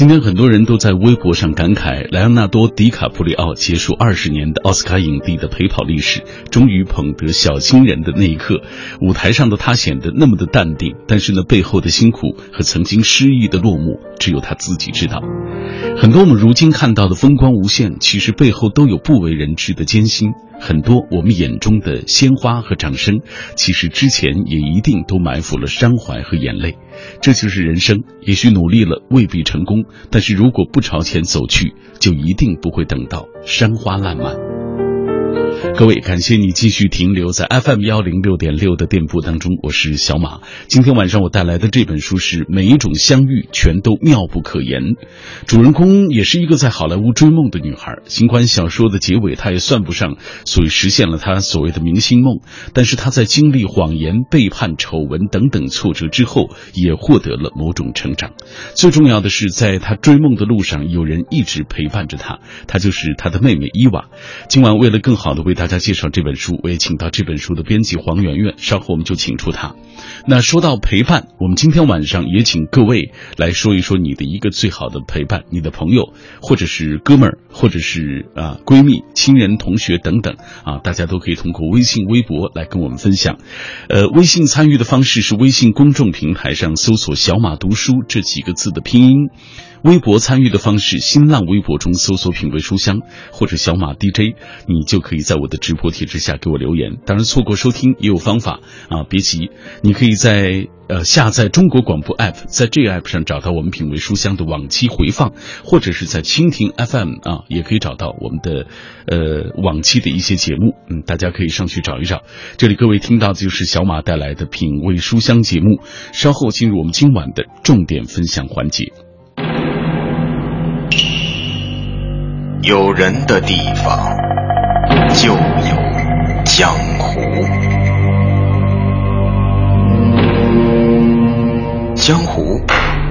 今天很多人都在微博上感慨，莱昂纳多·迪卡普里奥结束二十年的奥斯卡影帝的陪跑历史，终于捧得小金人的那一刻，舞台上的他显得那么的淡定，但是呢，背后的辛苦和曾经失意的落幕，只有他自己知道。很多我们如今看到的风光无限，其实背后都有不为人知的艰辛。很多我们眼中的鲜花和掌声，其实之前也一定都埋伏了伤怀和眼泪。这就是人生，也许努力了未必成功，但是如果不朝前走去，就一定不会等到山花烂漫。各位，感谢你继续停留在 FM 幺零六点六的店铺当中，我是小马。今天晚上我带来的这本书是《每一种相遇全都妙不可言》，主人公也是一个在好莱坞追梦的女孩。尽管小说的结尾她也算不上，所以实现了她所谓的明星梦，但是她在经历谎言、背叛、丑闻等等挫折之后，也获得了某种成长。最重要的是，在她追梦的路上，有人一直陪伴着她，她就是她的妹妹伊娃。今晚为了更好的为为大家介绍这本书，我也请到这本书的编辑黄媛媛，稍后我们就请出她。那说到陪伴，我们今天晚上也请各位来说一说你的一个最好的陪伴，你的朋友，或者是哥们儿，或者是啊闺蜜、亲人、同学等等啊，大家都可以通过微信、微博来跟我们分享。呃，微信参与的方式是微信公众平台上搜索“小马读书”这几个字的拼音。微博参与的方式，新浪微博中搜索“品味书香”或者“小马 DJ”，你就可以在我的直播帖之下给我留言。当然，错过收听也有方法啊，别急，你可以在呃下载中国广播 app，在这个 app 上找到我们“品味书香”的往期回放，或者是在蜻蜓 FM 啊，也可以找到我们的呃往期的一些节目。嗯，大家可以上去找一找。这里各位听到的就是小马带来的“品味书香”节目。稍后进入我们今晚的重点分享环节。有人的地方就有江湖，江湖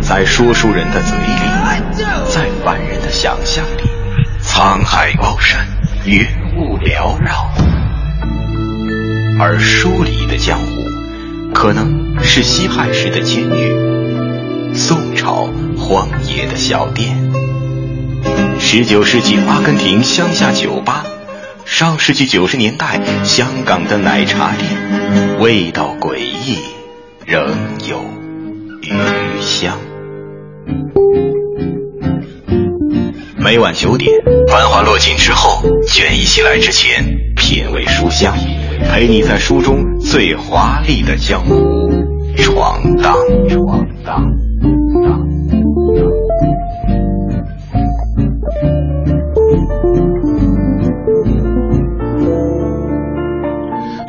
在说书人的嘴里，在凡人的想象里，沧海高山，云雾缭绕。而书里的江湖，可能是西汉时的监狱，宋朝荒野的小店。十九世纪阿根廷乡下酒吧，上世纪九十年代香港的奶茶店，味道诡异，仍有余香。每晚九点，繁华落尽之后，卷一袭来之前，品味书香，陪你在书中最华丽的江湖闯荡闯荡。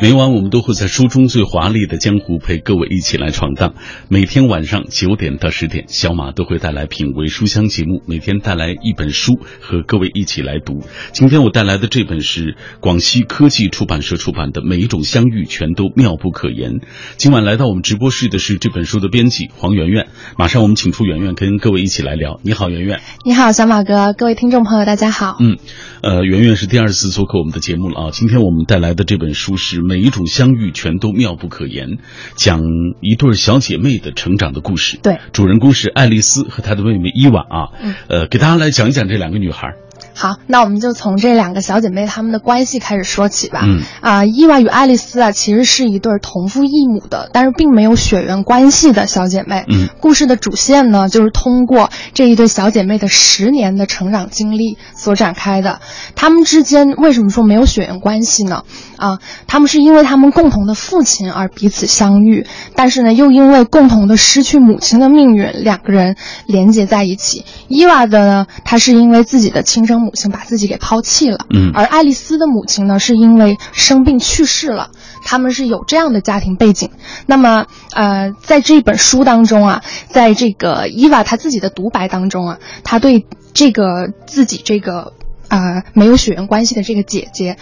每晚我们都会在书中最华丽的江湖陪各位一起来闯荡。每天晚上九点到十点，小马都会带来品味书香节目，每天带来一本书和各位一起来读。今天我带来的这本是广西科技出版社出版的《每一种相遇全都妙不可言》。今晚来到我们直播室的是这本书的编辑黄媛媛。马上我们请出媛媛跟各位一起来聊。你好，媛媛。你好，小马哥。各位听众朋友，大家好。嗯，呃，媛媛是第二次做客我们的节目了啊。今天我们带来的这本书是。每一种相遇全都妙不可言，讲一对小姐妹的成长的故事。对，主人公是爱丽丝和她的妹妹伊娃啊。嗯，呃，给大家来讲一讲这两个女孩。好，那我们就从这两个小姐妹她们的关系开始说起吧。嗯啊，伊娃与爱丽丝啊，其实是一对同父异母的，但是并没有血缘关系的小姐妹。嗯，故事的主线呢，就是通过这一对小姐妹的十年的成长经历所展开的。她们之间为什么说没有血缘关系呢？啊，她们是因为她们共同的父亲而彼此相遇，但是呢，又因为共同的失去母亲的命运，两个人连接在一起。伊娃的呢，她是因为自己的亲生。母亲把自己给抛弃了，嗯，而爱丽丝的母亲呢，是因为生病去世了。他们是有这样的家庭背景。那么，呃，在这本书当中啊，在这个伊娃她自己的独白当中啊，她对这个自己这个啊没有血缘关系的这个姐姐，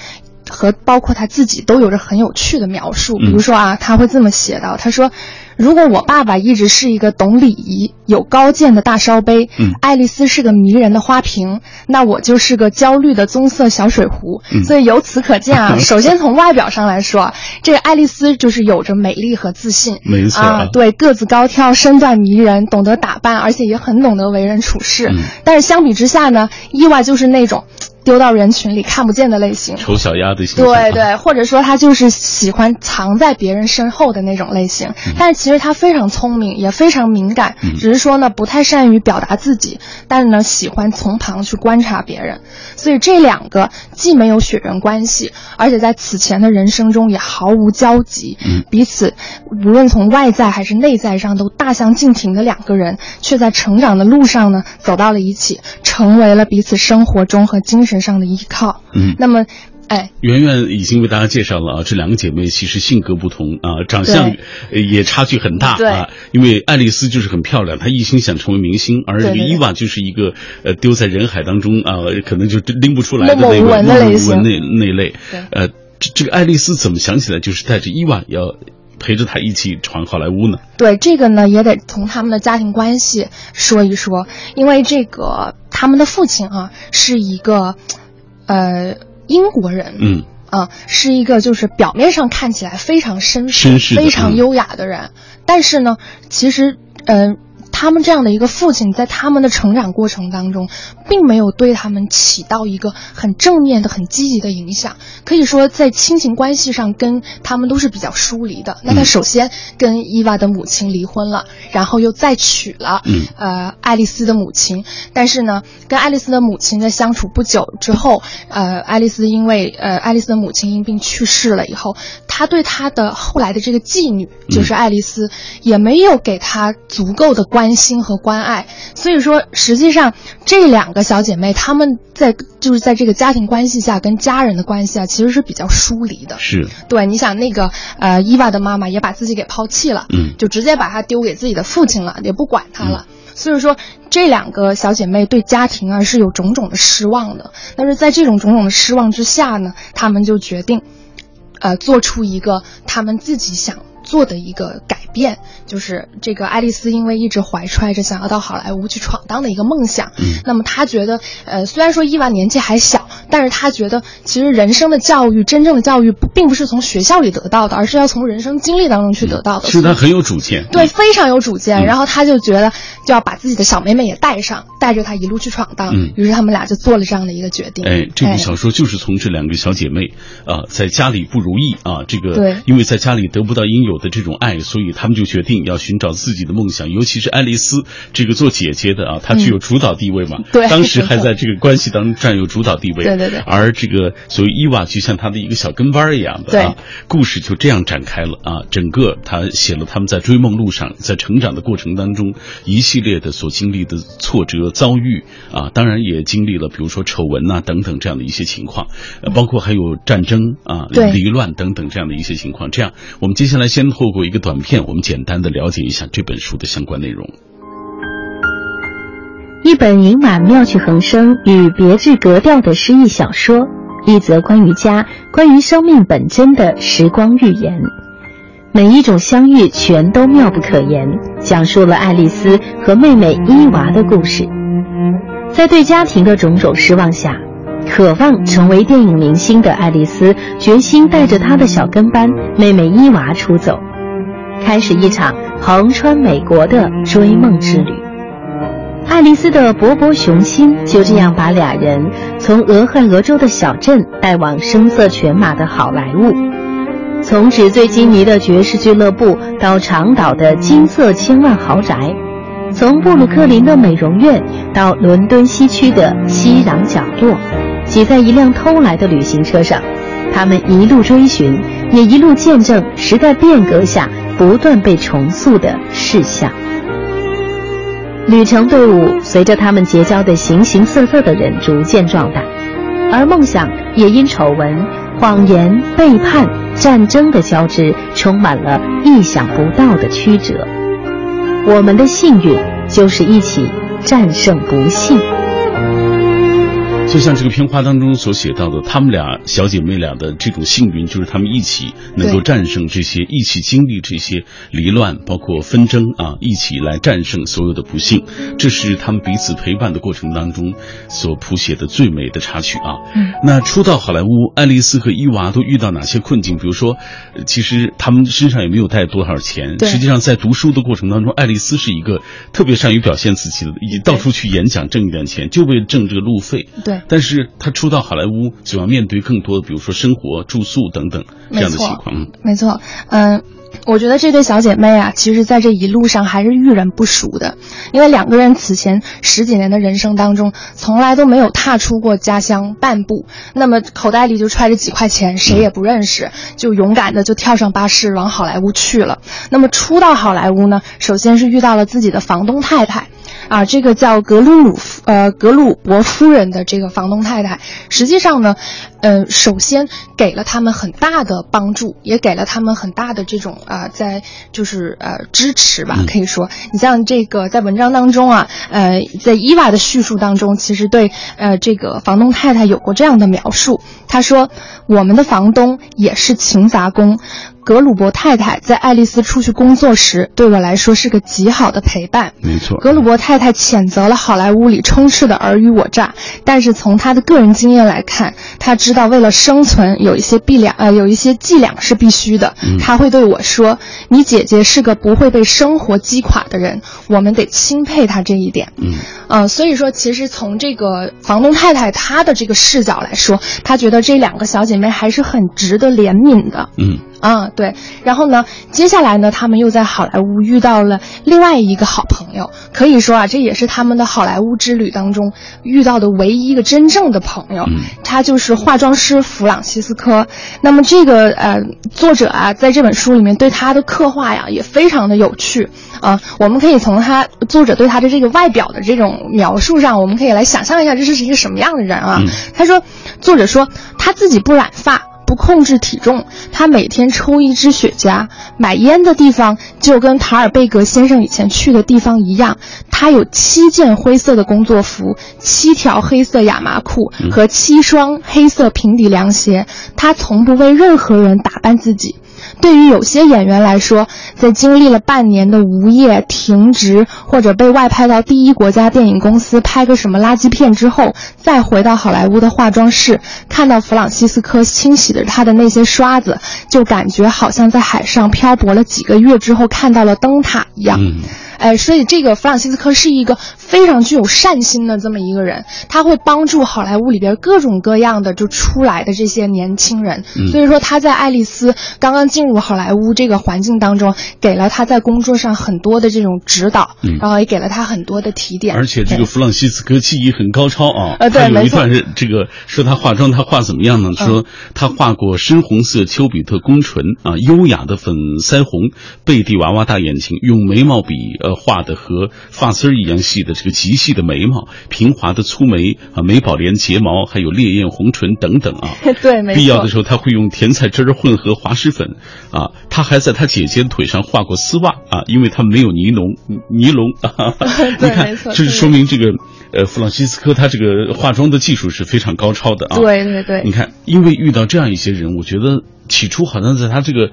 和包括她自己都有着很有趣的描述。比如说啊，他会这么写到：他说。如果我爸爸一直是一个懂礼仪、有高见的大烧杯，嗯，爱丽丝是个迷人的花瓶，那我就是个焦虑的棕色小水壶。所以由此可见啊，首先从外表上来说，这个爱丽丝就是有着美丽和自信，没错啊，对，个子高挑，身段迷人，懂得打扮，而且也很懂得为人处事。但是相比之下呢，意外就是那种。丢到人群里看不见的类型，丑小鸭的形象。对对，或者说他就是喜欢藏在别人身后的那种类型。但是其实他非常聪明，也非常敏感，只是说呢不太善于表达自己，但是呢喜欢从旁去观察别人。所以这两个既没有血缘关系，而且在此前的人生中也毫无交集，彼此无论从外在还是内在上都大相径庭的两个人，却在成长的路上呢走到了一起，成为了彼此生活中和精神。上的依靠，嗯，那么，哎，圆圆已经为大家介绍了啊，这两个姐妹其实性格不同啊，长相也差距很大啊。因为爱丽丝就是很漂亮，她一心想成为明星，而这个伊娃就是一个呃丢在人海当中啊，可能就拎不出来的那那那那类。呃，这这个爱丽丝怎么想起来就是带着伊娃要陪着他一起闯好莱坞呢？对，这个呢也得从他们的家庭关系说一说，因为这个。他们的父亲啊是一个，呃，英国人，嗯，啊，是一个就是表面上看起来非常绅士、非常优雅的人，但是呢，其实，嗯。他们这样的一个父亲，在他们的成长过程当中，并没有对他们起到一个很正面的、很积极的影响。可以说，在亲情关系上，跟他们都是比较疏离的。那他首先跟伊娃的母亲离婚了，然后又再娶了，呃，爱丽丝的母亲。但是呢，跟爱丽丝的母亲在相处不久之后，呃，爱丽丝因为呃，爱丽丝的母亲因病去世了以后，他对他的后来的这个继女，就是爱丽丝，也没有给他足够的关。关心和关爱，所以说，实际上这两个小姐妹，她们在就是在这个家庭关系下，跟家人的关系啊，其实是比较疏离的。是对，你想那个呃，伊娃的妈妈也把自己给抛弃了，嗯，就直接把她丢给自己的父亲了，也不管她了。所以说，这两个小姐妹对家庭啊是有种种的失望的。但是在这种种种的失望之下呢，她们就决定，呃，做出一个她们自己想。做的一个改变，就是这个爱丽丝因为一直怀揣着想要到好莱坞去闯荡的一个梦想，嗯，那么她觉得，呃，虽然说伊娃年纪还小，但是他觉得其实人生的教育，真正的教育不并不是从学校里得到的，而是要从人生经历当中去得到的。是他很有主见，对，非常有主见。然后他就觉得就要把自己的小妹妹也带上，带着她一路去闯荡。嗯，于是他们俩就做了这样的一个决定。哎，这部小说就是从这两个小姐妹啊，在家里不如意啊，这个对，因为在家里得不到应有的这种爱，所以他们就决定要寻找自己的梦想。尤其是爱丽丝这个做姐姐的啊，她具有主导地位嘛。对，当时还在这个关系当中占有主导地位。对对对。而这个所谓伊娃就像他的一个小跟班一样的啊，故事就这样展开了啊。整个他写了他们在追梦路上，在成长的过程当中一系列的所经历的挫折遭遇啊，当然也经历了比如说丑闻呐等等这样的一些情况，包括还有战争啊、离乱等等这样的一些情况。这样，我们接下来先透过一个短片，我们简单的了解一下这本书的相关内容。一本盈满妙趣横生与别致格调的诗意小说，一则关于家、关于生命本真的时光寓言。每一种相遇全都妙不可言，讲述了爱丽丝和妹妹伊娃的故事。在对家庭的种种失望下。渴望成为电影明星的爱丽丝，决心带着她的小跟班妹妹伊娃出走，开始一场横穿美国的追梦之旅。爱丽丝的勃勃雄心就这样把俩人从俄亥俄州的小镇带往声色犬马的好莱坞，从纸醉金迷的爵士俱乐部到长岛的金色千万豪宅，从布鲁克林的美容院到伦敦西区的熙攘角落。挤在一辆偷来的旅行车上，他们一路追寻，也一路见证时代变革下不断被重塑的事项。旅程队伍随着他们结交的形形色色的人逐渐壮大，而梦想也因丑闻、谎言、背叛、战争的交织，充满了意想不到的曲折。我们的幸运就是一起战胜不幸。就像这个片花当中所写到的，她们俩小姐妹俩的这种幸运，就是她们一起能够战胜这些，一起经历这些离乱，包括纷争啊，一起来战胜所有的不幸。这是他们彼此陪伴的过程当中所谱写的最美的插曲啊。嗯，那初到好莱坞，爱丽丝和伊娃都遇到哪些困境？比如说，其实他们身上也没有带多少钱。实际上，在读书的过程当中，爱丽丝是一个特别善于表现自己的，以到处去演讲挣一点钱，就为挣这个路费。对。但是他初到好莱坞，就要面对更多的，比如说生活、住宿等等这样的情况。没错，嗯，我觉得这对小姐妹啊，其实在这一路上还是遇人不淑的，因为两个人此前十几年的人生当中，从来都没有踏出过家乡半步，那么口袋里就揣着几块钱，谁也不认识，就勇敢的就跳上巴士往好莱坞去了。那么初到好莱坞呢，首先是遇到了自己的房东太太。啊，这个叫格鲁鲁夫呃格鲁伯夫人的这个房东太太，实际上呢，呃，首先给了他们很大的帮助，也给了他们很大的这种啊，在就是呃支持吧，可以说，你像这个在文章当中啊，呃，在伊娃的叙述当中，其实对呃这个房东太太有过这样的描述，她说，我们的房东也是勤杂工。格鲁伯太太在爱丽丝出去工作时，对我来说是个极好的陪伴。没错，格鲁伯太太谴责了好莱坞里充斥的尔虞我诈，但是从她的个人经验来看，她知道为了生存，有一些伎俩，呃，有一些伎俩是必须的。她会对我说：“你姐姐是个不会被生活击垮的人，我们得钦佩她这一点。”嗯，呃，所以说，其实从这个房东太太她的这个视角来说，她觉得这两个小姐妹还是很值得怜悯的。嗯。啊，对，然后呢，接下来呢，他们又在好莱坞遇到了另外一个好朋友，可以说啊，这也是他们的好莱坞之旅当中遇到的唯一一个真正的朋友，他就是化妆师弗朗西斯科。那么这个呃，作者啊，在这本书里面对他的刻画呀，也非常的有趣啊。我们可以从他作者对他的这个外表的这种描述上，我们可以来想象一下，这是一个什么样的人啊？他说，作者说他自己不染发。不控制体重，他每天抽一支雪茄，买烟的地方就跟塔尔贝格先生以前去的地方一样。他有七件灰色的工作服，七条黑色亚麻裤和七双黑色平底凉鞋。他从不为任何人打扮自己。对于有些演员来说，在经历了半年的无业、停职，或者被外派到第一国家电影公司拍个什么垃圾片之后，再回到好莱坞的化妆室，看到弗朗西斯科清洗的他的那些刷子，就感觉好像在海上漂泊了几个月之后看到了灯塔一样。哎，所以这个弗朗西斯科是一个非常具有善心的这么一个人，他会帮助好莱坞里边各种各样的就出来的这些年轻人。所以说他在爱丽丝刚刚进入好莱坞这个环境当中，给了他在工作上很多的这种指导，然后也给了他很多的提点。而且这个弗朗西斯科技艺很高超啊！呃，对，有一段是这个说他化妆，他画怎么样呢？说他画过深红色丘比特弓唇啊，优雅的粉腮红，贝蒂娃娃大眼睛，用眉毛笔。画的和发丝一样细的这个极细的眉毛，平滑的粗眉啊，美宝莲睫毛，还有烈焰红唇等等啊。对，没。必要的时候他会用甜菜汁儿混合滑石粉啊。他还在他姐姐腿上画过丝袜啊，因为他没有尼龙尼龙。对，没错。这是说明这个呃，弗朗西斯科他这个化妆的技术是非常高超的啊。对对对。你看，因为遇到这样一些人，我觉得起初好像在他这个。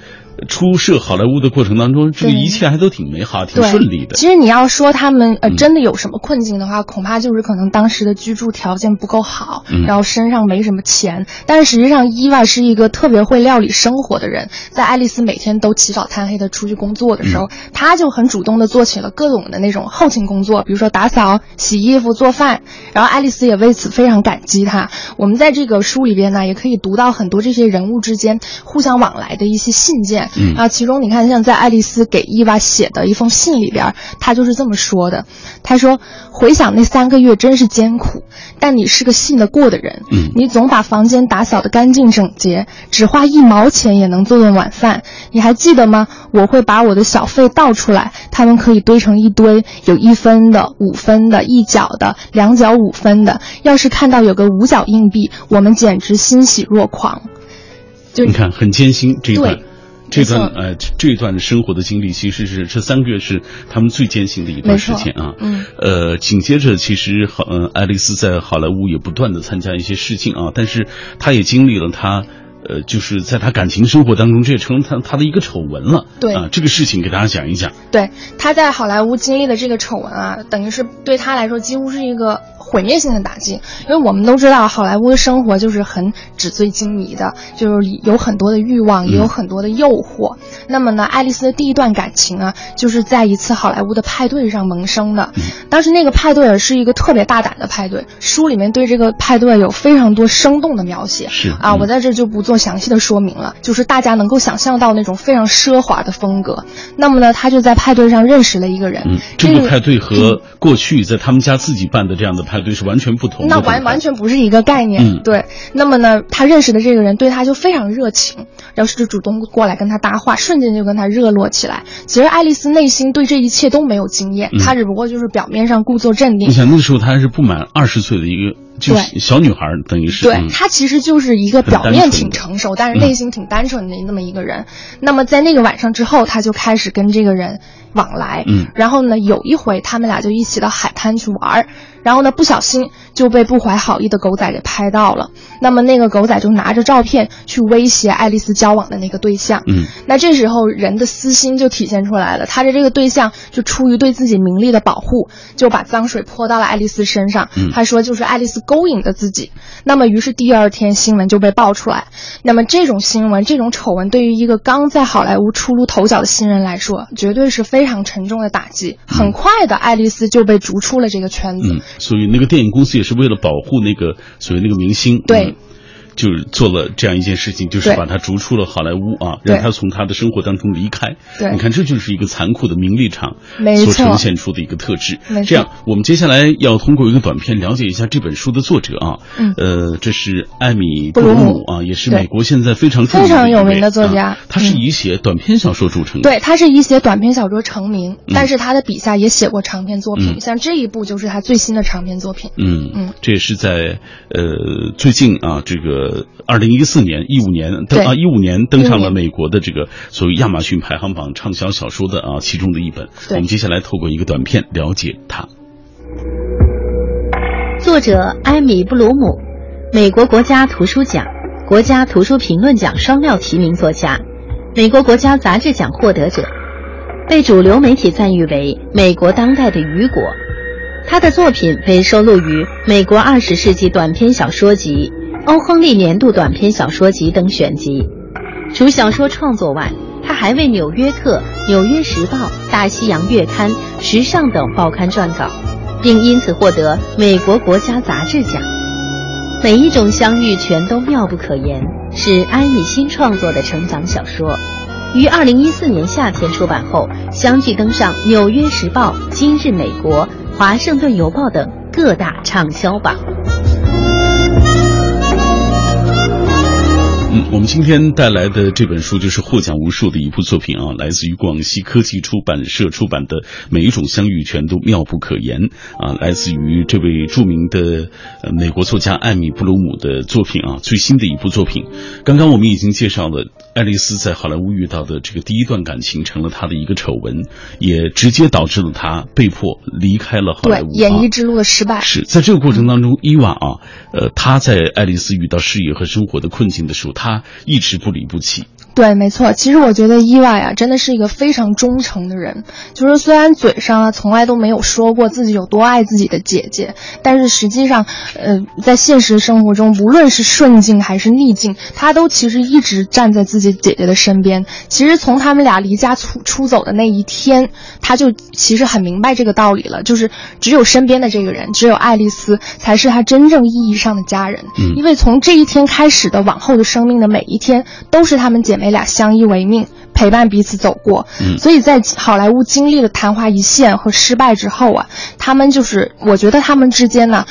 出设好莱坞的过程当中，这个一切还都挺美好、挺顺利的。其实你要说他们呃真的有什么困境的话，恐怕就是可能当时的居住条件不够好，然后身上没什么钱。但是实际上，伊娃是一个特别会料理生活的人。在爱丽丝每天都起早贪黑的出去工作的时候，他就很主动的做起了各种的那种后勤工作，比如说打扫、洗衣服、做饭。然后爱丽丝也为此非常感激他。我们在这个书里边呢，也可以读到很多这些人物之间互相往来的一些信件。嗯啊，其中你看，像在爱丽丝给伊娃写的一封信里边，他就是这么说的。他说：“回想那三个月真是艰苦，但你是个信得过的人。嗯，你总把房间打扫得干净整洁，只花一毛钱也能做顿晚饭。你还记得吗？我会把我的小费倒出来，他们可以堆成一堆，有一分的、五分的、一角的、两角五分的。要是看到有个五角硬币，我们简直欣喜若狂。就你看，很艰辛这一段。”这段呃这段生活的经历，其实是这三个月是他们最艰辛的一段时间啊。嗯。呃，紧接着其实好，呃，爱丽丝在好莱坞也不断的参加一些试镜啊，但是她也经历了她。呃，就是在他感情生活当中，这也成了他他的一个丑闻了。对啊，这个事情给大家讲一讲。对，他在好莱坞经历的这个丑闻啊，等于是对他来说几乎是一个。毁灭性的打击，因为我们都知道，好莱坞的生活就是很纸醉金迷的，就是有很多的欲望，也有很多的诱惑。那么呢，爱丽丝的第一段感情啊，就是在一次好莱坞的派对上萌生的。当时那个派对是一个特别大胆的派对，书里面对这个派对有非常多生动的描写。是啊，我在这就不做详细的说明了，就是大家能够想象到那种非常奢华的风格。那么呢，他就在派对上认识了一个人。嗯，这个派对和过去在他们家自己办的这样的派。对，对是完全不同。那完完全不是一个概念。对，那么呢，他认识的这个人对他就非常热情，然后就主动过来跟他搭话，瞬间就跟他热络起来。其实爱丽丝内心对这一切都没有经验，她只不过就是表面上故作镇定。你想那时候她还是不满二十岁的一个就是小女孩，等于是。对，她其实就是一个表面挺成熟，但是内心挺单纯的那么一个人。那么在那个晚上之后，她就开始跟这个人往来。嗯，然后呢，有一回他们俩就一起到海滩去玩儿。然后呢，不小心就被不怀好意的狗仔给拍到了。那么那个狗仔就拿着照片去威胁爱丽丝交往的那个对象。嗯，那这时候人的私心就体现出来了。他的这个对象就出于对自己名利的保护，就把脏水泼到了爱丽丝身上。嗯，他说就是爱丽丝勾引的自己。那么于是第二天新闻就被爆出来。那么这种新闻、这种丑闻，对于一个刚在好莱坞初露头角的新人来说，绝对是非常沉重的打击。很快的，爱丽丝就被逐出了这个圈子。所以那个电影公司也是为了保护那个所谓那个明星，对。就是做了这样一件事情，就是把他逐出了好莱坞啊，让他从他的生活当中离开。对，你看，这就是一个残酷的名利场所呈现出的一个特质。这样，我们接下来要通过一个短片了解一下这本书的作者啊。嗯。呃，这是艾米布鲁姆啊，也是美国现在非常非常有名的作家。他是以写短篇小说著称。对，他是以写短篇小说成名，但是他的笔下也写过长篇作品，像这一部就是他最新的长篇作品。嗯嗯，这也是在呃最近啊，这个二零一。四年一五年登啊一五年登上了美国的这个所谓亚马逊排行榜畅销小说的啊其中的一本。我们接下来透过一个短片了解他。作者埃米布鲁姆，美国国家图书奖、国家图书评论奖双料提名作家，美国国家杂志奖获得者，被主流媒体赞誉为美国当代的雨果。他的作品被收录于《美国二十世纪短篇小说集》。欧亨利年度短篇小说集等选集。除小说创作外，他还为《纽约客》《纽约时报》《大西洋月刊》《时尚》等报刊撰稿，并因此获得美国国家杂志奖。每一种相遇全都妙不可言，是安以新创作的成长小说。于二零一四年夏天出版后，相继登上《纽约时报》《今日美国》《华盛顿邮报》等各大畅销榜。我们今天带来的这本书就是获奖无数的一部作品啊，来自于广西科技出版社出版的《每一种相遇全都妙不可言》啊，来自于这位著名的美国作家艾米布鲁姆的作品啊，最新的一部作品。刚刚我们已经介绍了爱丽丝在好莱坞遇到的这个第一段感情，成了她的一个丑闻，也直接导致了她被迫离开了好莱坞。演艺之路的失败是在这个过程当中，伊娃啊，呃，她在爱丽丝遇到事业和生活的困境的时候，她。一直不离不弃。对，没错。其实我觉得伊娃呀，真的是一个非常忠诚的人。就是虽然嘴上啊从来都没有说过自己有多爱自己的姐姐，但是实际上，呃，在现实生活中，无论是顺境还是逆境，她都其实一直站在自己姐姐的身边。其实从他们俩离家出出走的那一天，她就其实很明白这个道理了，就是只有身边的这个人，只有爱丽丝，才是她真正意义上的家人。嗯，因为从这一天开始的往后的生命的每一天，都是他们姐妹。他俩相依为命，陪伴彼此走过。嗯，所以在好莱坞经历了昙花一现和失败之后啊，他们就是，我觉得他们之间呢，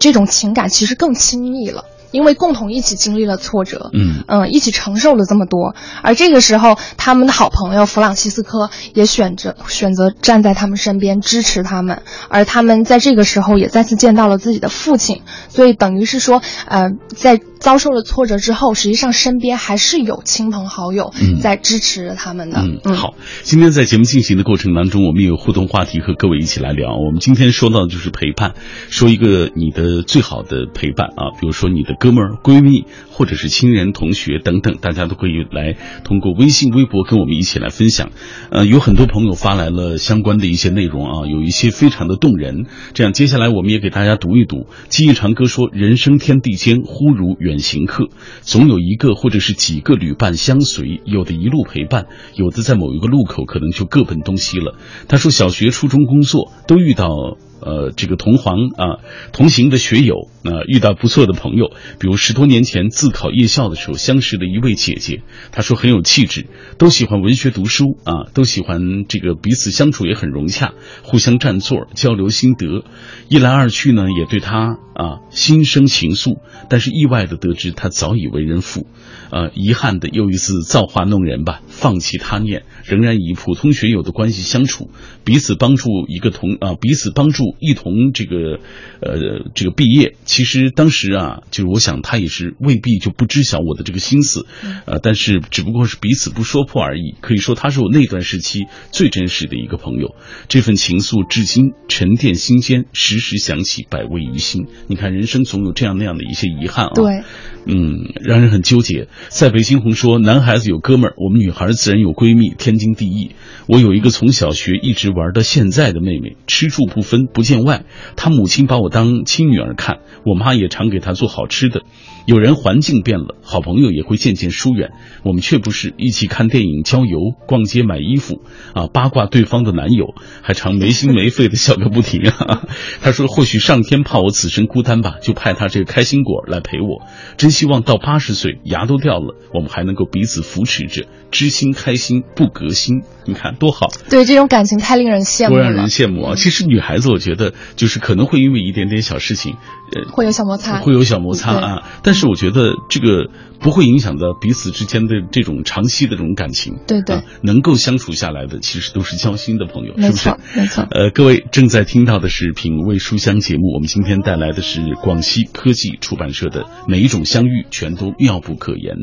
这种情感其实更亲密了。因为共同一起经历了挫折，嗯嗯，一起承受了这么多。而这个时候，他们的好朋友弗朗西斯科也选择选择站在他们身边支持他们，而他们在这个时候也再次见到了自己的父亲。所以等于是说，呃，在遭受了挫折之后，实际上身边还是有亲朋好友在支持着他们的。嗯，好，今天在节目进行的过程当中，我们有互动话题和各位一起来聊。我们今天说到的就是陪伴，说一个你的最好的陪伴啊，比如说你的哥们儿、闺蜜，或者是亲人、同学等等，大家都可以来通过微信、微博跟我们一起来分享。呃，有很多朋友发来了相关的一些内容啊，有一些非常的动人。这样，接下来我们也给大家读一读。记忆长歌说：“人生天地间，忽如远行客，总有一个或者是几个旅伴相随，有的一路陪伴，有的在某一个路口可能就各奔东西了。”他说：“小学、初中、工作都遇到。”呃，这个同行啊，同行的学友啊，遇到不错的朋友，比如十多年前自考夜校的时候相识的一位姐姐，她说很有气质，都喜欢文学读书啊，都喜欢这个彼此相处也很融洽，互相占座交流心得，一来二去呢，也对她啊心生情愫，但是意外的得知他早已为人父。呃，遗憾的又一次造化弄人吧，放弃他念，仍然以普通学友的关系相处，彼此帮助一个同啊，彼此帮助一同这个呃这个毕业。其实当时啊，就是我想他也是未必就不知晓我的这个心思，呃，但是只不过是彼此不说破而已。可以说他是我那段时期最真实的一个朋友，这份情愫至今沉淀心间，时时想起，百味于心。你看，人生总有这样那样的一些遗憾啊。对。嗯，让人很纠结。塞北猩红说：“男孩子有哥们儿，我们女孩自然有闺蜜，天经地义。我有一个从小学一直玩到现在的妹妹，吃住不分，不见外。她母亲把我当亲女儿看，我妈也常给她做好吃的。”有人环境变了，好朋友也会渐渐疏远。我们却不是一起看电影、郊游、逛街、买衣服啊，八卦对方的男友，还常没心没肺的笑个不停啊。他说：“或许上天怕我此生孤孤单吧，就派他这个开心果来陪我。真希望到八十岁牙都掉了，我们还能够彼此扶持着，知心开心不隔心。你看多好！对，这种感情太令人羡慕了。多让人羡慕啊！其实女孩子，我觉得就是可能会因为一点点小事情，呃，会有小摩擦，会有小摩擦啊。但是我觉得这个不会影响到彼此之间的这种长期的这种感情。对对，能够相处下来的，其实都是交心的朋友，是不是？没错。呃，各位正在听到的是《品味书香》节目，我们今天带来的是广西科技出版社的《每一种相遇全都妙不可言》。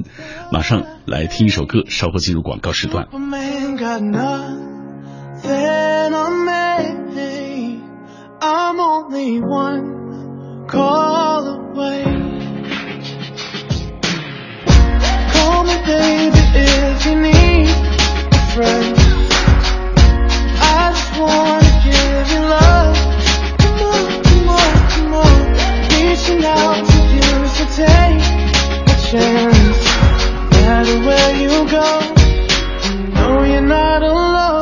马上来听一首歌，稍后进入广告时段。Me, I'm only one call away. Call me, baby, if you need a friend. I just wanna give you love. Come on, come on, come on. Reaching out to you, so take a chance. No matter where you go, you're not alone.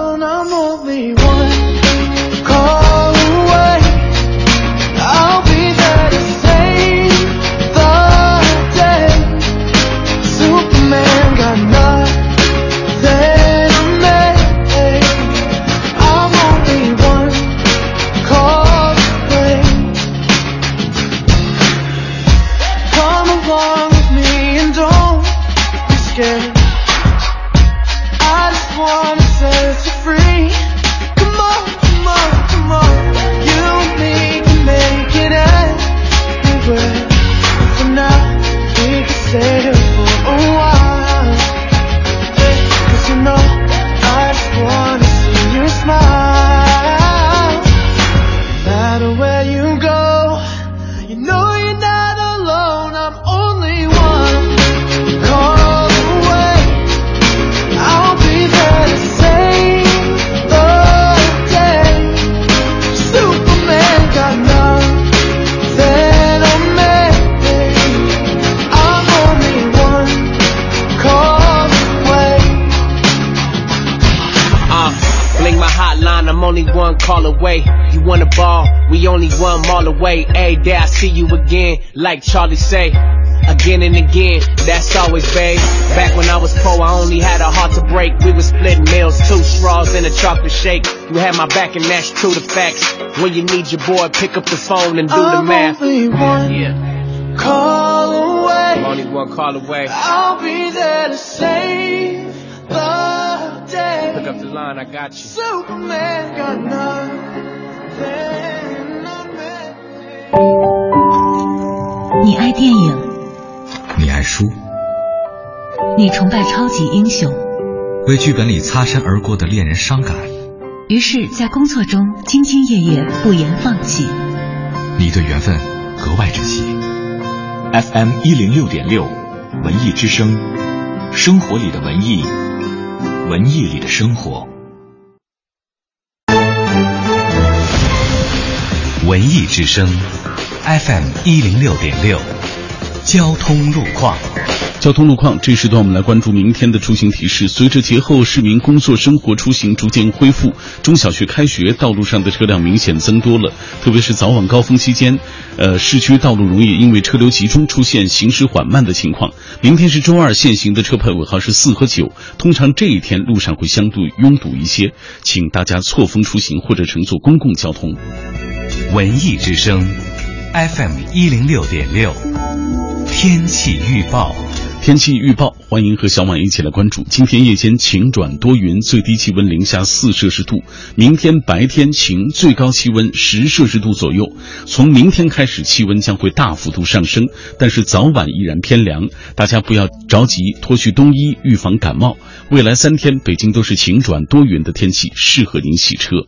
Way. A day I see you again, like Charlie say. Again and again, that's always babe. Back when I was poor, I only had a heart to break. We were splitting meals, two straws and a chocolate shake. You had my back and that's true to facts. When you need your boy, pick up the phone and do I'm the math. Only one yeah. Call only one call away. I'll be there to save the day. Pick up the line, I got you. Superman got nothing. 你爱电影，你爱书，你崇拜超级英雄，为剧本里擦身而过的恋人伤感，于是，在工作中兢兢业业，不言放弃。你对缘分格外珍惜。FM 一零六点六，文艺之声，生活里的文艺，文艺里的生活。文艺之声，FM 一零六点六，交通路况。交通路况，这时段我们来关注明天的出行提示。随着节后市民工作生活出行逐渐恢复，中小学开学，道路上的车辆明显增多了。特别是早晚高峰期间，呃，市区道路容易因为车流集中出现行驶缓慢的情况。明天是周二，限行的车牌尾号是四和九，通常这一天路上会相对拥堵一些，请大家错峰出行或者乘坐公共交通。文艺之声，FM 一零六点六，天气预报。天气预报，欢迎和小马一起来关注。今天夜间晴转多云，最低气温零下四摄氏度。明天白天晴，最高气温十摄氏度左右。从明天开始，气温将会大幅度上升，但是早晚依然偏凉，大家不要着急脱去冬衣，预防感冒。未来三天，北京都是晴转多云的天气，适合您洗车。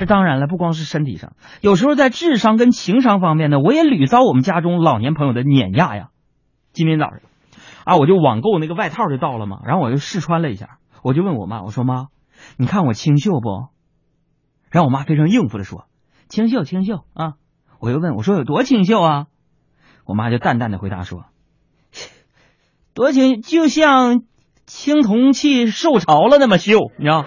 这当然了，不光是身体上，有时候在智商跟情商方面呢，我也屡遭我们家中老年朋友的碾压呀。今天早上，啊，我就网购那个外套就到了嘛，然后我就试穿了一下，我就问我妈，我说妈，你看我清秀不？然后我妈非常应付的说，清秀清秀啊。我又问我说有多清秀啊？我妈就淡淡的回答说，多清，就像青铜器受潮了那么秀，你知道。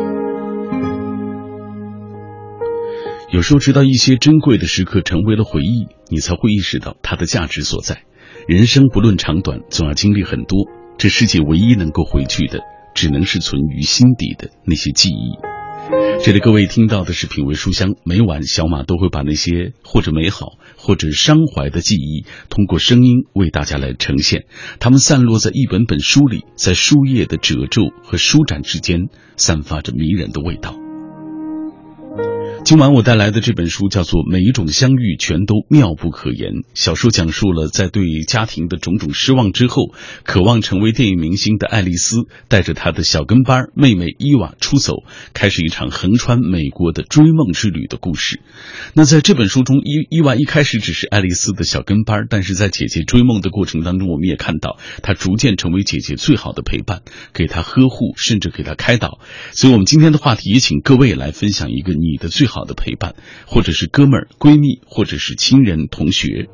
有时候，直到一些珍贵的时刻成为了回忆，你才会意识到它的价值所在。人生不论长短，总要经历很多。这世界唯一能够回去的，只能是存于心底的那些记忆。这里各位听到的是品味书香，每晚小马都会把那些或者美好或者伤怀的记忆，通过声音为大家来呈现。它们散落在一本本书里，在书页的褶皱和舒展之间，散发着迷人的味道。今晚我带来的这本书叫做《每一种相遇全都妙不可言》。小说讲述了在对家庭的种种失望之后，渴望成为电影明星的爱丽丝，带着她的小跟班妹妹伊娃出走，开始一场横穿美国的追梦之旅的故事。那在这本书中，伊伊娃一开始只是爱丽丝的小跟班，但是在姐姐追梦的过程当中，我们也看到她逐渐成为姐姐最好的陪伴，给她呵护，甚至给她开导。所以，我们今天的话题也请各位来分享一个你的最好的陪伴，或者是哥们儿、闺蜜，或者是亲人、同学。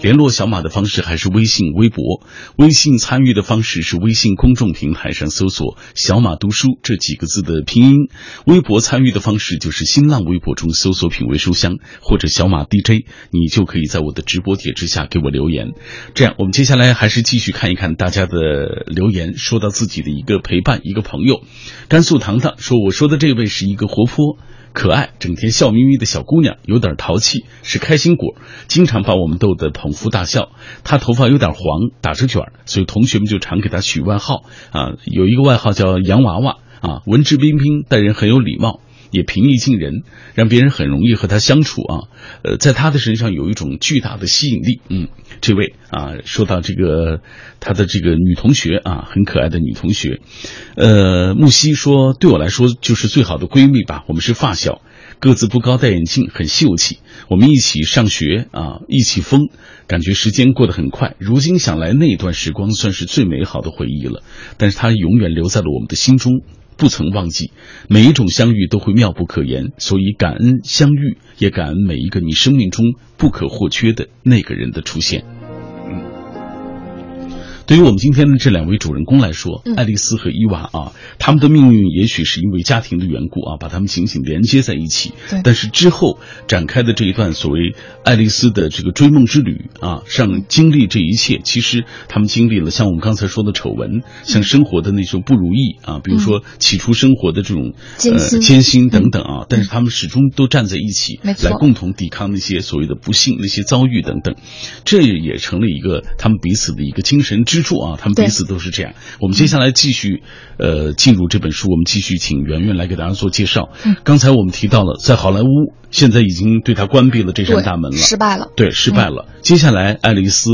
联络小马的方式还是微信、微博。微信参与的方式是微信公众平台上搜索“小马读书”这几个字的拼音。微博参与的方式就是新浪微博中搜索“品味书香”或者“小马 DJ”，你就可以在我的直播帖之下给我留言。这样，我们接下来还是继续看一看大家的留言。说到自己的一个陪伴，一个朋友，甘肃糖糖说：“我说的这位是一个活泼。”可爱，整天笑眯眯的小姑娘，有点淘气，是开心果，经常把我们逗得捧腹大笑。她头发有点黄，打着卷所以同学们就常给她取外号啊，有一个外号叫洋娃娃啊，文质彬彬，待人很有礼貌。也平易近人，让别人很容易和他相处啊。呃，在他的身上有一种巨大的吸引力。嗯，这位啊，说到这个他的这个女同学啊，很可爱的女同学。呃，木西说，对我来说就是最好的闺蜜吧。我们是发小，个子不高，戴眼镜，很秀气。我们一起上学啊，一起疯，感觉时间过得很快。如今想来，那段时光算是最美好的回忆了。但是它永远留在了我们的心中。不曾忘记，每一种相遇都会妙不可言，所以感恩相遇，也感恩每一个你生命中不可或缺的那个人的出现。对于我们今天的这两位主人公来说，爱丽丝和伊娃啊，他们的命运也许是因为家庭的缘故啊，把他们紧紧连接在一起。但是之后展开的这一段所谓爱丽丝的这个追梦之旅啊，上经历这一切，其实他们经历了像我们刚才说的丑闻，像生活的那种不如意啊，比如说起初生活的这种呃艰辛等等啊，但是他们始终都站在一起，来共同抵抗那些所谓的不幸、那些遭遇等等，这也成了一个他们彼此的一个精神支。支柱啊，他们彼此都是这样。我们接下来继续，呃，进入这本书。我们继续请圆圆来给大家做介绍。嗯，刚才我们提到了，在好莱坞现在已经对他关闭了这扇大门了，失败了。对，失败了。接下来，爱丽丝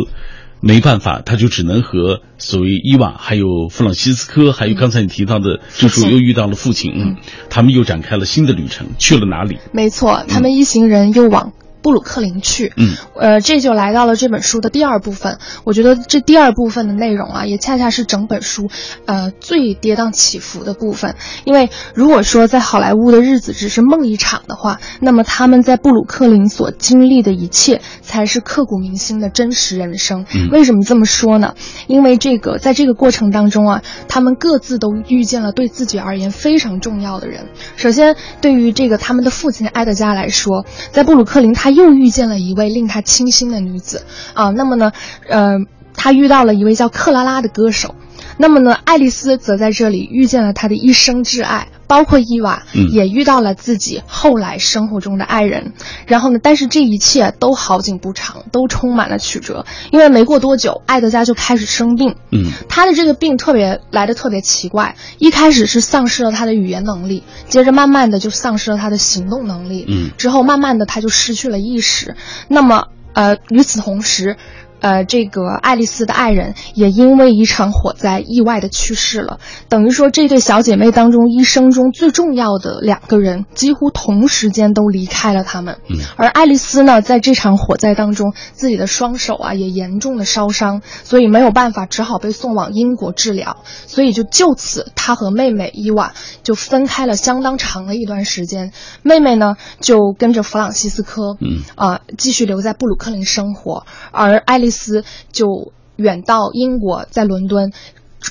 没办法，他就只能和所谓伊娃，还有弗朗西斯科，还有刚才你提到的，这时候又遇到了父亲，嗯，他们又展开了新的旅程，去了哪里？没错，他们一行人又往。布鲁克林去，嗯，呃，这就来到了这本书的第二部分。我觉得这第二部分的内容啊，也恰恰是整本书，呃，最跌宕起伏的部分。因为如果说在好莱坞的日子只是梦一场的话，那么他们在布鲁克林所经历的一切，才是刻骨铭心的真实人生。为什么这么说呢？因为这个在这个过程当中啊，他们各自都遇见了对自己而言非常重要的人。首先，对于这个他们的父亲埃德加来说，在布鲁克林他。又遇见了一位令他倾心的女子。啊，那么呢，呃，他遇到了一位叫克拉拉的歌手，那么呢，爱丽丝则在这里遇见了她的一生挚爱。包括伊娃，也遇到了自己后来生活中的爱人，然后呢，但是这一切都好景不长，都充满了曲折。因为没过多久，艾德加就开始生病。嗯，他的这个病特别来的特别奇怪，一开始是丧失了他的语言能力，接着慢慢的就丧失了他的行动能力。嗯，之后慢慢的他就失去了意识。那么，呃，与此同时。呃，这个爱丽丝的爱人也因为一场火灾意外的去世了，等于说这对小姐妹当中一生中最重要的两个人几乎同时间都离开了他们。嗯，而爱丽丝呢，在这场火灾当中，自己的双手啊也严重的烧伤，所以没有办法，只好被送往英国治疗。所以就就此，她和妹妹伊娃就分开了相当长的一段时间。妹妹呢，就跟着弗朗西斯科，嗯啊，继续留在布鲁克林生活，而爱丽。斯就远到英国，在伦敦，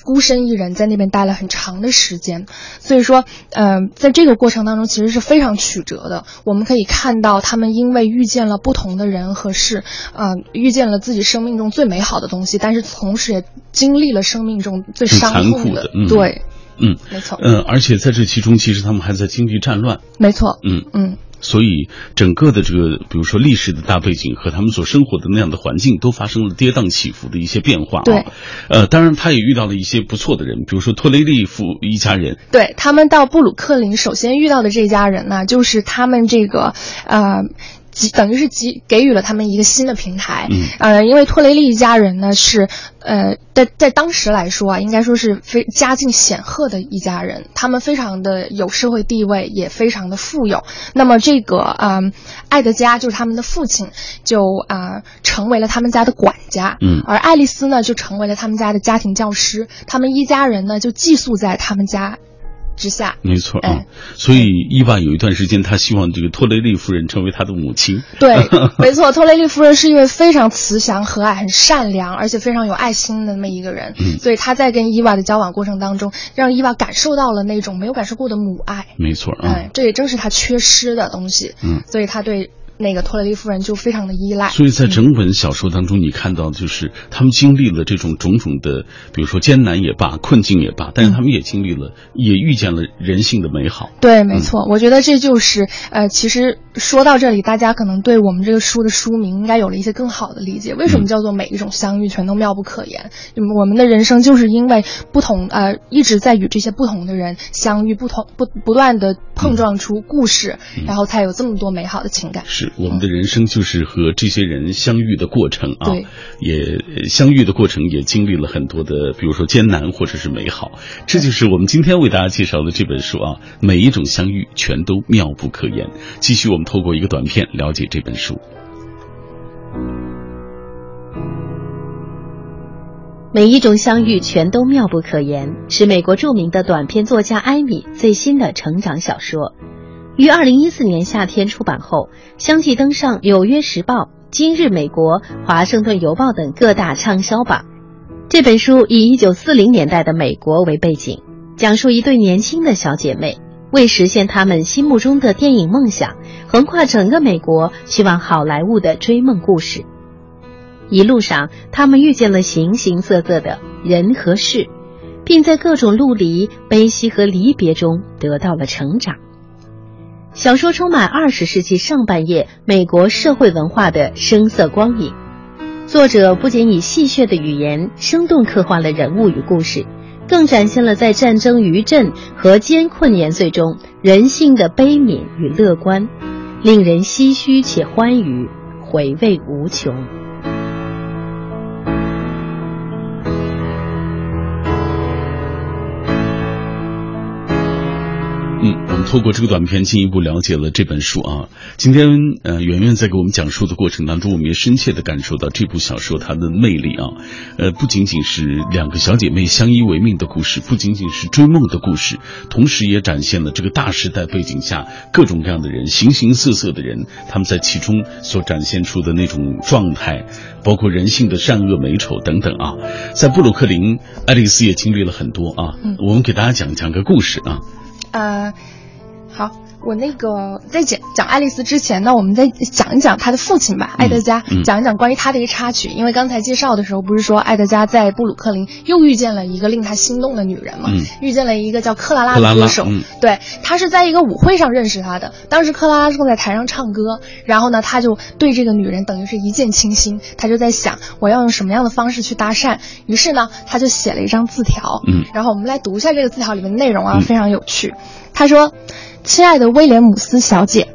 孤身一人在那边待了很长的时间。所以说，嗯，在这个过程当中，其实是非常曲折的。我们可以看到，他们因为遇见了不同的人和事，嗯，遇见了自己生命中最美好的东西，但是同时也经历了生命中最伤痛的，对，嗯，没错，嗯，而且在这其中，其实他们还在经历战乱，没错，嗯。嗯。所以整个的这个，比如说历史的大背景和他们所生活的那样的环境，都发生了跌宕起伏的一些变化。对，呃，当然他也遇到了一些不错的人，比如说托雷利夫一家人。对他们到布鲁克林，首先遇到的这家人呢，就是他们这个呃。给等于是给给予了他们一个新的平台，嗯，呃，因为托雷利一家人呢是，呃，在在当时来说啊，应该说是非家境显赫的一家人，他们非常的有社会地位，也非常的富有。那么这个啊，艾德加就是他们的父亲，就啊成为了他们家的管家，嗯，而爱丽丝呢就成为了他们家的家庭教师，他们一家人呢就寄宿在他们家。之下，没错啊，所以伊娃有一段时间，他希望这个托雷利夫人成为他的母亲。对，没错，托雷利夫人是一位非常慈祥、和蔼、很善良，而且非常有爱心的那么一个人。嗯，所以他在跟伊娃的交往过程当中，让伊娃感受到了那种没有感受过的母爱。没错啊，哎，这也正是他缺失的东西。嗯，所以他对。那个托雷利夫人就非常的依赖，所以在整本小说当中，你看到就是他们经历了这种种种的，比如说艰难也罢，困境也罢，但是他们也经历了，也遇见了人性的美好。对，没错，我觉得这就是呃，其实说到这里，大家可能对我们这个书的书名应该有了一些更好的理解。为什么叫做每一种相遇全都妙不可言？我们的人生就是因为不同呃，一直在与这些不同的人相遇，不同不不断的碰撞出故事，然后才有这么多美好的情感。是我们的人生就是和这些人相遇的过程啊，也相遇的过程也经历了很多的，比如说艰难或者是美好，这就是我们今天为大家介绍的这本书啊，每一种相遇全都妙不可言。继续，我们透过一个短片了解这本书。每一种相遇全都妙不可言，是美国著名的短篇作家艾米最新的成长小说。于二零一四年夏天出版后，相继登上《纽约时报》《今日美国》《华盛顿邮报》等各大畅销榜。这本书以一九四零年代的美国为背景，讲述一对年轻的小姐妹为实现她们心目中的电影梦想，横跨整个美国去往好莱坞的追梦故事。一路上，他们遇见了形形色色的人和事，并在各种陆离、悲喜和离别中得到了成长。小说充满二十世纪上半叶美国社会文化的声色光影，作者不仅以戏谑的语言生动刻画了人物与故事，更展现了在战争余震和艰困年岁中人性的悲悯与乐观，令人唏嘘且欢愉，回味无穷。透过这个短片进一步了解了这本书啊。今天呃，圆圆在给我们讲述的过程当中，我们也深切的感受到这部小说它的魅力啊。呃，不仅仅是两个小姐妹相依为命的故事，不仅仅是追梦的故事，同时也展现了这个大时代背景下各种各样的人、形形色色的人，他们在其中所展现出的那种状态，包括人性的善恶美丑等等啊。在布鲁克林，爱丽丝也经历了很多啊。我们给大家讲讲个故事啊。呃。好。我那个在讲讲爱丽丝之前呢，我们再讲一讲她的父亲吧，爱德加，讲一讲关于他的一个插曲。因为刚才介绍的时候不是说爱德加在布鲁克林又遇见了一个令他心动的女人嘛？遇见了一个叫克拉拉的歌手。对他是在一个舞会上认识她的，当时克拉拉正在台上唱歌，然后呢，他就对这个女人等于是一见倾心，他就在想我要用什么样的方式去搭讪。于是呢，他就写了一张字条。嗯，然后我们来读一下这个字条里面的内容啊，非常有趣。他说。亲爱的威廉姆斯小姐，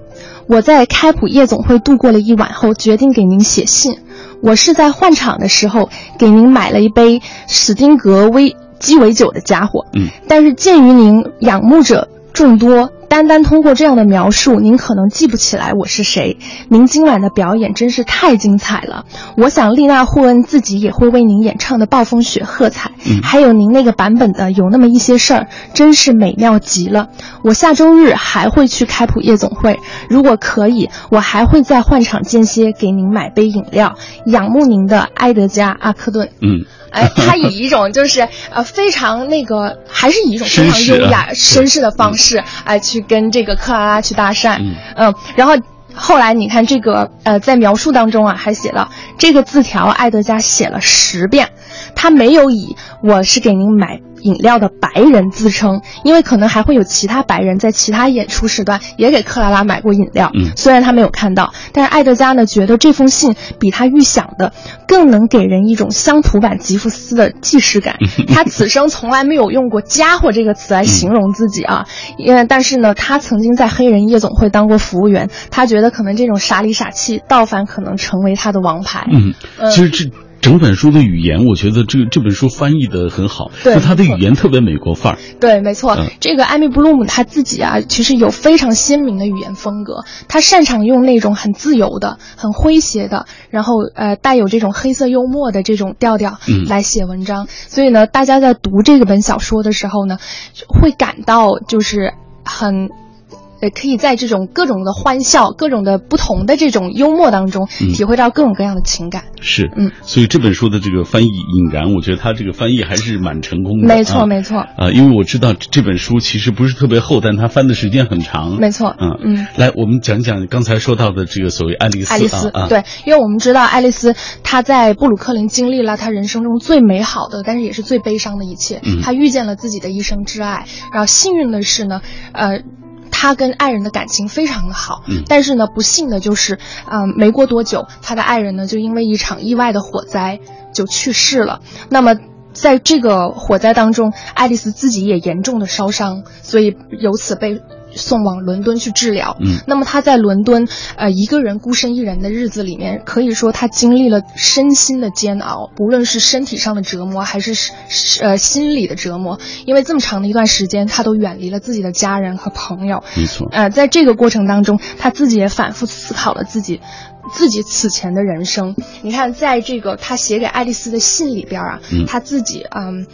我在开普夜总会度过了一晚后，决定给您写信。我是在换场的时候给您买了一杯史丁格威鸡尾酒的家伙。嗯，但是鉴于您仰慕者众多。单单通过这样的描述，您可能记不起来我是谁。您今晚的表演真是太精彩了，我想丽娜·霍恩自己也会为您演唱的《暴风雪》喝彩。还有您那个版本的有那么一些事儿，真是美妙极了。我下周日还会去开普夜总会，如果可以，我还会在换场间歇给您买杯饮料。仰慕您的埃德加·阿克顿。嗯。哎，他以一种就是呃非常那个，还是以一种非常优雅、绅士的方式，哎，去跟这个克拉拉去搭讪。嗯，然后后来你看这个呃，在描述当中啊，还写了这个字条，艾德加写了十遍，他没有以我是给您买饮料的白人自称，因为可能还会有其他白人在其他演出时段也给克拉拉买过饮料。嗯，虽然他没有看到，但是艾德加呢觉得这封信比他预想的更能给人一种乡土版吉福斯的既视感。他此生从来没有用过“家伙”这个词来形容自己啊，因为但是呢，他曾经在黑人夜总会当过服务员，他觉得可能这种傻里傻气，倒反可能成为他的王牌。嗯，其实这。整本书的语言，我觉得这这本书翻译的很好，对，他的语言特别美国范儿。对，没错，这个艾米布鲁姆他自己啊，其实有非常鲜明的语言风格，他擅长用那种很自由的、很诙谐的，然后呃带有这种黑色幽默的这种调调来写文章。所以呢，大家在读这个本小说的时候呢，会感到就是很。呃，可以在这种各种的欢笑、各种的不同的这种幽默当中，体会到各种各样的情感。是，嗯，所以这本书的这个翻译引燃，我觉得他这个翻译还是蛮成功的。没错，没错。啊，因为我知道这本书其实不是特别厚，但它翻的时间很长。没错，嗯嗯。来，我们讲讲刚才说到的这个所谓爱丽丝。爱丽丝，对，因为我们知道爱丽丝她在布鲁克林经历了她人生中最美好的，但是也是最悲伤的一切。嗯。她遇见了自己的一生挚爱，然后幸运的是呢，呃。他跟爱人的感情非常的好，但是呢，不幸的就是，嗯，没过多久，他的爱人呢就因为一场意外的火灾就去世了。那么，在这个火灾当中，爱丽丝自己也严重的烧伤，所以由此被。送往伦敦去治疗。嗯，那么他在伦敦，呃，一个人孤身一人的日子里面，可以说他经历了身心的煎熬，不论是身体上的折磨，还是是呃心理的折磨。因为这么长的一段时间，他都远离了自己的家人和朋友。没错。呃，在这个过程当中，他自己也反复思考了自己自己此前的人生。你看，在这个他写给爱丽丝的信里边啊，他自己嗯。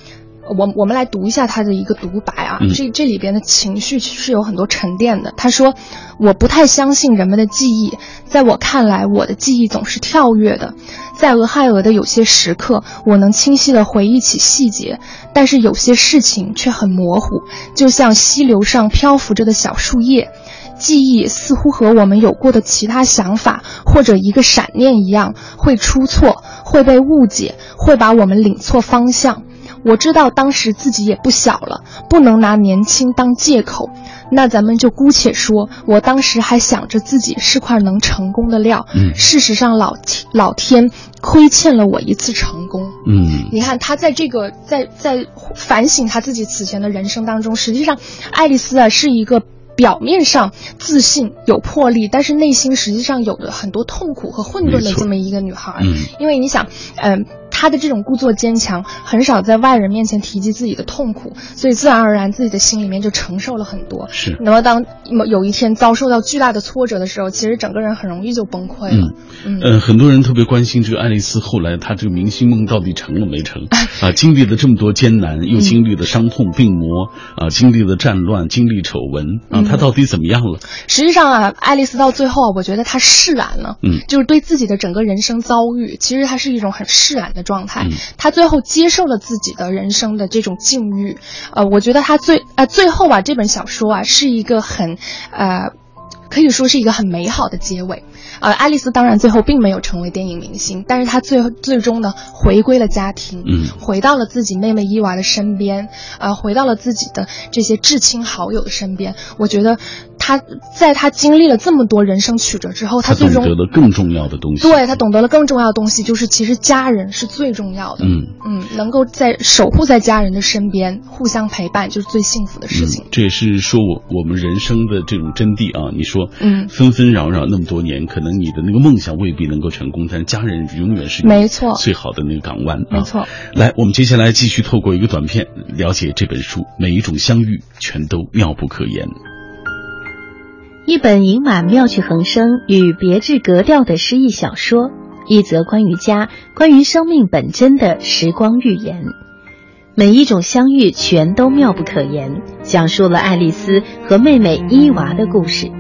我我们来读一下他的一个独白啊，这这里边的情绪是有很多沉淀的。他说：“我不太相信人们的记忆，在我看来，我的记忆总是跳跃的。在俄亥俄的有些时刻，我能清晰地回忆起细节，但是有些事情却很模糊，就像溪流上漂浮着的小树叶。记忆似乎和我们有过的其他想法或者一个闪念一样，会出错，会被误解，会把我们领错方向。”我知道当时自己也不小了，不能拿年轻当借口。那咱们就姑且说，我当时还想着自己是块能成功的料。嗯，事实上，老天老天亏欠了我一次成功。嗯，你看他在这个在在反省他自己此前的人生当中，实际上，爱丽丝啊是一个表面上自信有魄力，但是内心实际上有着很多痛苦和混沌的这么一个女孩。嗯，因为你想，嗯。他的这种故作坚强，很少在外人面前提及自己的痛苦，所以自然而然自己的心里面就承受了很多。是。那么当有一天遭受到巨大的挫折的时候，其实整个人很容易就崩溃了。嗯嗯。很多人特别关心这个爱丽丝后来她这个明星梦到底成了没成 啊？经历了这么多艰难，又经历了伤痛病魔啊，经历了战乱，经历丑闻啊，她到底怎么样了？实际上啊，爱丽丝到最后，我觉得她释然了。嗯。就是对自己的整个人生遭遇，其实她是一种很释然的。状态，他最后接受了自己的人生的这种境遇，呃，我觉得他最呃最后吧，这本小说啊是一个很呃，可以说是一个很美好的结尾。呃，爱丽丝当然最后并没有成为电影明星，但是她最最终呢回归了家庭，嗯，回到了自己妹妹伊娃的身边，呃，回到了自己的这些至亲好友的身边。我觉得她在她经历了这么多人生曲折之后，她最终懂得了更重要的东西。对她懂得了更重要的东西，就是其实家人是最重要的。嗯嗯，能够在守护在家人的身边，互相陪伴，就是最幸福的事情。这也是说我我们人生的这种真谛啊！你说，嗯，纷纷扰扰那么多年，可能。你的那个梦想未必能够成功，但家人永远是没错最好的那个港湾。没错，来，我们接下来继续透过一个短片了解这本书。每一种相遇，全都妙不可言。一本盈满妙趣横生与别致格调的诗意小说，一则关于家、关于生命本真的时光寓言。每一种相遇，全都妙不可言，讲述了爱丽丝和妹妹伊娃的故事。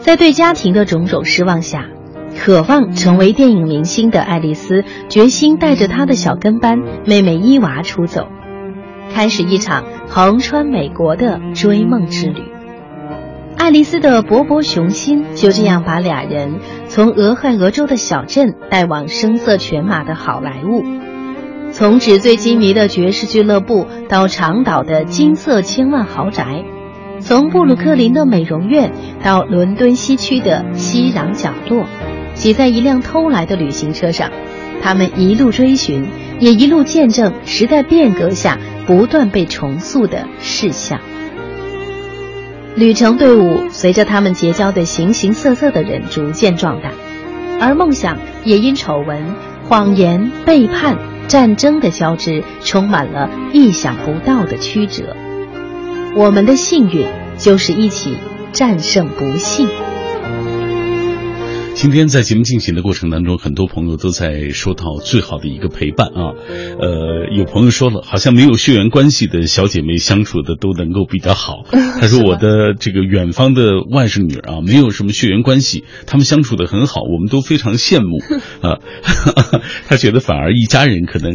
在对家庭的种种失望下，渴望成为电影明星的爱丽丝决心带着她的小跟班妹妹伊娃出走，开始一场横穿美国的追梦之旅。爱丽丝的勃勃雄心就这样把俩人从俄亥俄州的小镇带往声色犬马的好莱坞。从纸醉金迷的爵士俱乐部到长岛的金色千万豪宅，从布鲁克林的美容院到伦敦西区的熙攘角落，挤在一辆偷来的旅行车上，他们一路追寻，也一路见证时代变革下不断被重塑的事项。旅程队伍随着他们结交的形形色色的人逐渐壮大，而梦想也因丑闻、谎言、背叛、战争的交织，充满了意想不到的曲折。我们的幸运就是一起战胜不幸。今天在节目进行的过程当中，很多朋友都在说到最好的一个陪伴啊。呃，有朋友说了，好像没有血缘关系的小姐妹相处的都能够比较好。他说我的这个远方的外甥女啊，没有什么血缘关系，他们相处的很好，我们都非常羡慕 啊。他觉得反而一家人可能。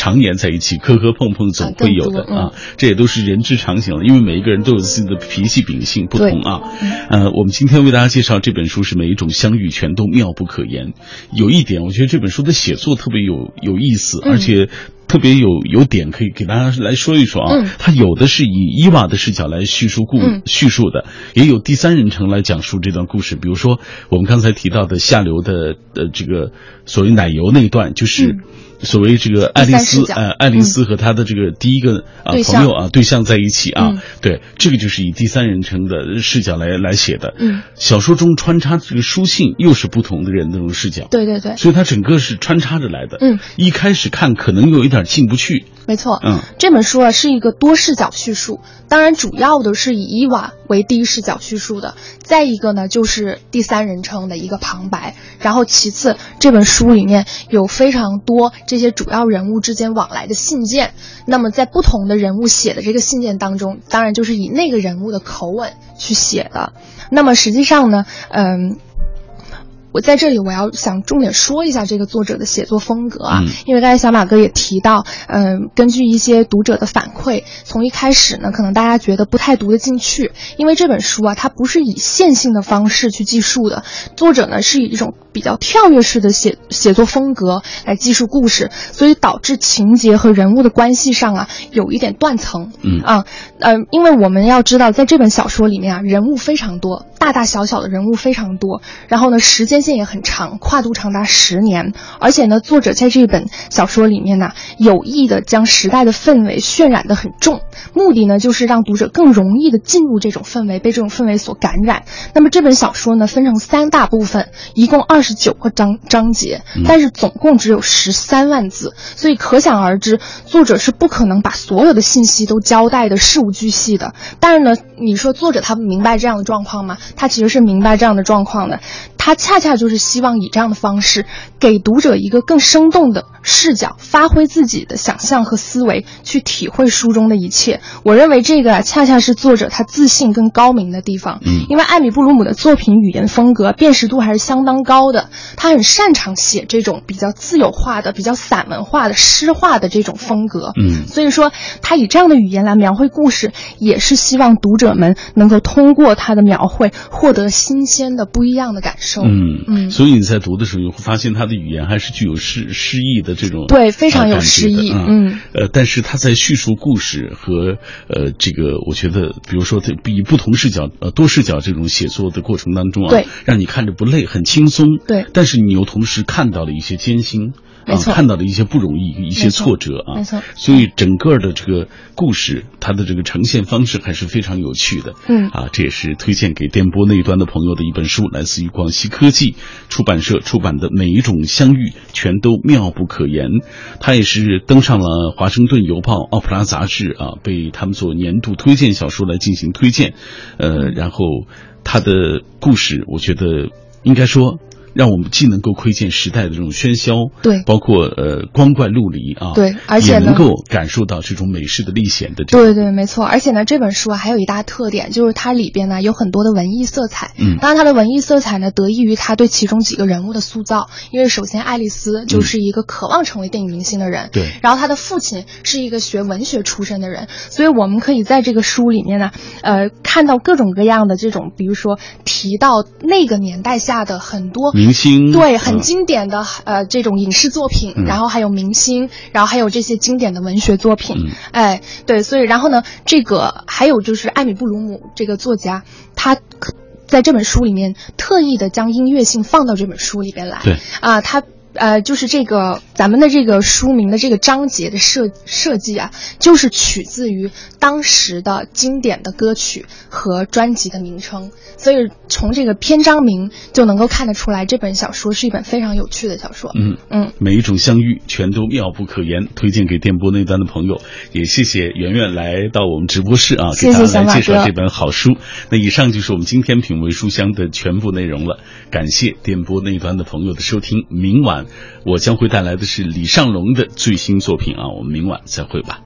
常年在一起磕磕碰碰总会有的啊，这也都是人之常情了。因为每一个人都有自己的脾气秉性不同啊。呃，我们今天为大家介绍这本书是每一种相遇全都妙不可言。有一点，我觉得这本书的写作特别有有意思，而且特别有有点可以给大家来说一说啊。它有的是以伊娃的视角来叙述故叙述的，也有第三人称来讲述这段故事。比如说我们刚才提到的下流的呃这个所谓奶油那一段，就是。所谓这个爱丽丝，呃，爱丽丝和她的这个第一个啊朋友啊对象在一起啊，对，这个就是以第三人称的视角来来写的。嗯，小说中穿插这个书信，又是不同的人那种视角。对对对，所以它整个是穿插着来的。嗯，一开始看可能有一点进不去。没错，嗯，这本书啊是一个多视角叙述，当然主要的是以伊娃为第一视角叙述的，再一个呢就是第三人称的一个旁白，然后其次这本书里面有非常多这些主要人物之间往来的信件，那么在不同的人物写的这个信件当中，当然就是以那个人物的口吻去写的，那么实际上呢，嗯。我在这里，我要想重点说一下这个作者的写作风格啊，因为刚才小马哥也提到，嗯，根据一些读者的反馈，从一开始呢，可能大家觉得不太读得进去，因为这本书啊，它不是以线性的方式去记述的，作者呢是以一种比较跳跃式的写写作风格来记述故事，所以导致情节和人物的关系上啊有一点断层，嗯啊，呃，因为我们要知道，在这本小说里面啊，人物非常多，大大小小的人物非常多，然后呢，时间。线也很长，跨度长达十年，而且呢，作者在这本小说里面呢，有意的将时代的氛围渲染的很重，目的呢，就是让读者更容易的进入这种氛围，被这种氛围所感染。那么这本小说呢，分成三大部分，一共二十九个章章节，但是总共只有十三万字，所以可想而知，作者是不可能把所有的信息都交代的事无巨细的。但是呢，你说作者他明白这样的状况吗？他其实是明白这样的状况的，他恰恰。恰就是希望以这样的方式，给读者一个更生动的视角，发挥自己的想象和思维，去体会书中的一切。我认为这个啊，恰恰是作者他自信跟高明的地方。嗯，因为艾米布鲁姆的作品语言风格辨识度还是相当高的，他很擅长写这种比较自由化的、比较散文化的诗化的这种风格。嗯，所以说他以这样的语言来描绘故事，也是希望读者们能够通过他的描绘，获得新鲜的、不一样的感受。嗯。嗯，所以你在读的时候，你会发现他的语言还是具有诗诗意的这种对，非常有诗意。嗯，呃，但是他在叙述故事和呃这个，我觉得，比如说，以不同视角呃多视角这种写作的过程当中啊，对，让你看着不累，很轻松。对，但是你又同时看到了一些艰辛。没错，看到了一些不容易，一些挫折啊，没错。所以整个的这个故事，它的这个呈现方式还是非常有趣的。嗯，啊，这也是推荐给电波那一端的朋友的一本书，来自于广西科技出版社出版的《每一种相遇全都妙不可言》。它也是登上了《华盛顿邮报》《奥普拉》杂志啊，被他们做年度推荐小说来进行推荐。呃，然后它的故事，我觉得应该说。让我们既能够窥见时代的这种喧嚣，对，包括呃光怪陆离啊，对，而且能够感受到这种美式的历险的这种。对对，没错。而且呢，这本书啊还有一大特点，就是它里边呢有很多的文艺色彩。嗯，当然它的文艺色彩呢得益于他对其中几个人物的塑造，因为首先爱丽丝就是一个渴望成为电影明星的人，对。然后她的父亲是一个学文学出身的人，所以我们可以在这个书里面呢，呃，看到各种各样的这种，比如说提到那个年代下的很多。明星，对，很经典的呃这种影视作品，然后还有明星，然后还有这些经典的文学作品，哎，对，所以然后呢，这个还有就是艾米布鲁姆这个作家，他在这本书里面特意的将音乐性放到这本书里边来，对，啊，他。呃，就是这个咱们的这个书名的这个章节的设设计啊，就是取自于当时的经典的歌曲和专辑的名称，所以从这个篇章名就能够看得出来，这本小说是一本非常有趣的小说。嗯嗯，每一种相遇全都妙不可言，推荐给电波那端的朋友，也谢谢圆圆来到我们直播室啊，给大家来介绍这本好书。那以上就是我们今天品味书香的全部内容了，感谢电波那端的朋友的收听，明我将会带来的是李尚龙的最新作品啊，我们明晚再会吧。